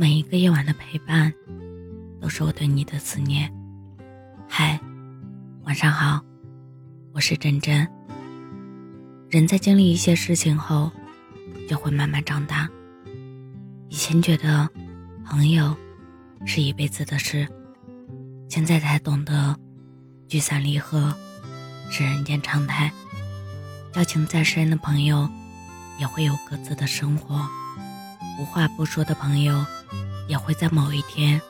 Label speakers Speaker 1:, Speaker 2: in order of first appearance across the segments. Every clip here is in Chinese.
Speaker 1: 每一个夜晚的陪伴，都是我对你的思念。嗨，晚上好，我是真真。人在经历一些事情后，就会慢慢长大。以前觉得朋友是一辈子的事，现在才懂得聚散离合是人间常态。交情再深的朋友，也会有各自的生活。无话不说的朋友，也会在某一天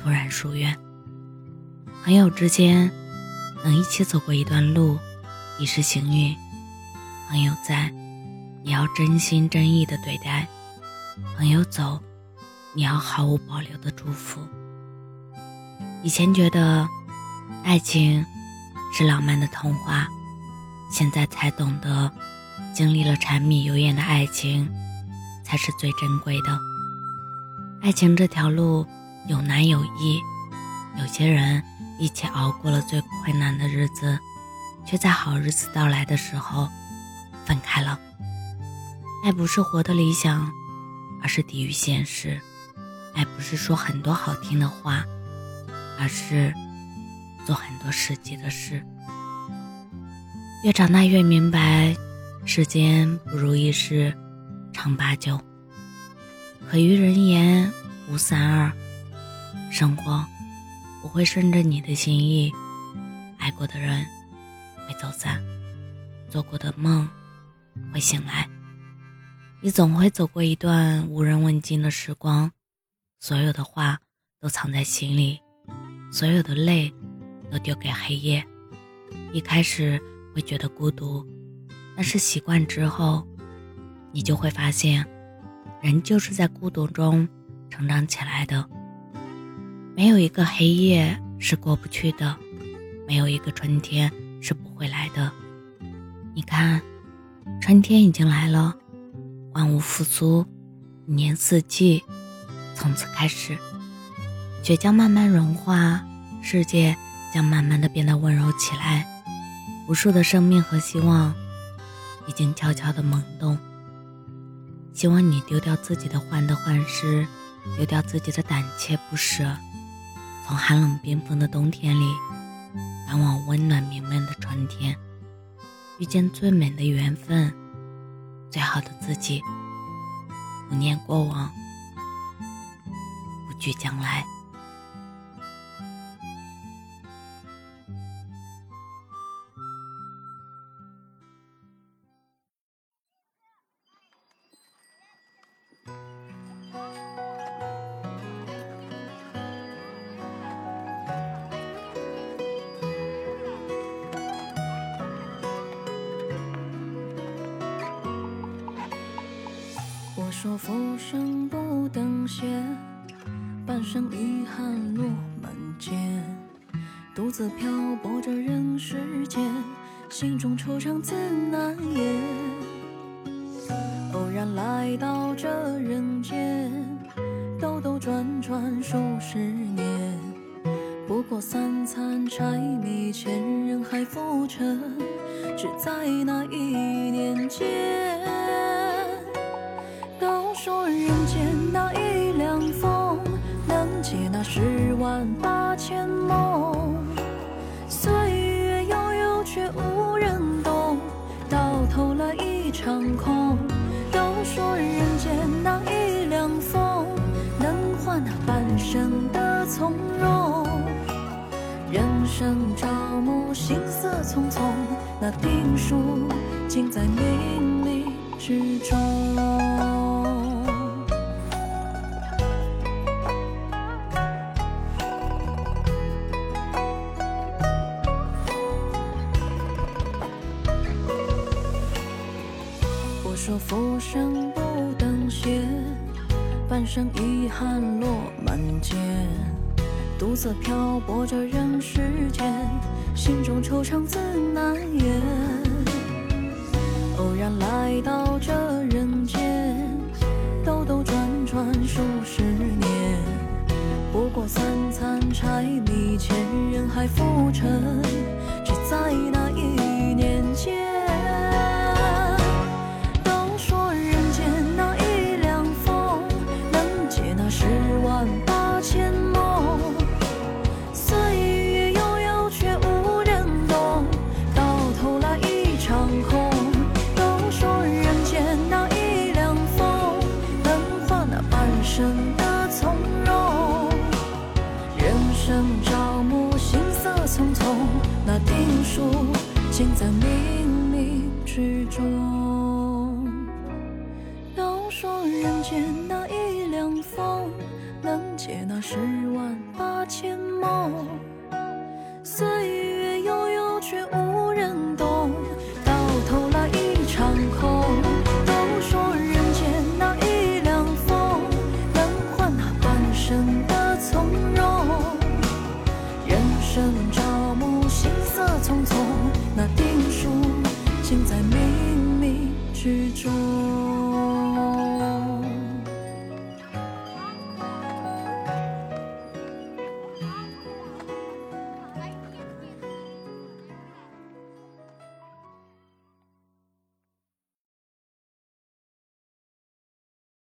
Speaker 1: 突然疏远。朋友之间能一起走过一段路，已是幸运。朋友在，你要真心真意的对待；朋友走，你要毫无保留的祝福。以前觉得爱情是浪漫的童话，现在才懂得，经历了柴米油盐的爱情。才是最珍贵的。爱情这条路有难有易，有些人一起熬过了最困难的日子，却在好日子到来的时候分开了。爱不是活的理想，而是抵御现实；爱不是说很多好听的话，而是做很多实际的事。越长大越明白，世间不如意事。常八九，可于人言无三二。生活不会顺着你的心意，爱过的人会走散，做过的梦会醒来。你总会走过一段无人问津的时光，所有的话都藏在心里，所有的泪都丢给黑夜。一开始会觉得孤独，但是习惯之后。你就会发现，人就是在孤独中成长起来的。没有一个黑夜是过不去的，没有一个春天是不会来的。你看，春天已经来了，万物复苏，一年四季从此开始，雪将慢慢融化，世界将慢慢的变得温柔起来。无数的生命和希望已经悄悄的萌动。希望你丢掉自己的患得患失，丢掉自己的胆怯不舍，从寒冷冰封的冬天里，赶往温暖明媚的春天，遇见最美的缘分，最好的自己，不念过往，不惧将来。
Speaker 2: 说浮生不等闲，半生遗憾落满肩，独自漂泊着人世间，心中惆怅自难言。偶然来到这人间，兜兜转转数十年，不过三餐柴米钱人海浮沉，只在那一念间。说人间那一凉风，能解那十万八千梦。岁月悠悠，却无人懂，到头来一场空。都说人间那一凉风，能换那半生的从容。人生朝暮，行色匆匆，那定数尽在冥冥之中。说浮生不等闲，半生遗憾落满肩，独自漂泊着人世间，心中惆怅自难言。偶然来到这人间，兜兜转转数十年，不过三餐柴米钱人海浮沉，半生的从容人生朝暮行色匆匆那定数尽在冥冥之中。都说人间那一两风能解那十万八千梦。岁月悠悠却无朝暮，行色匆匆，那定数尽在冥冥之中。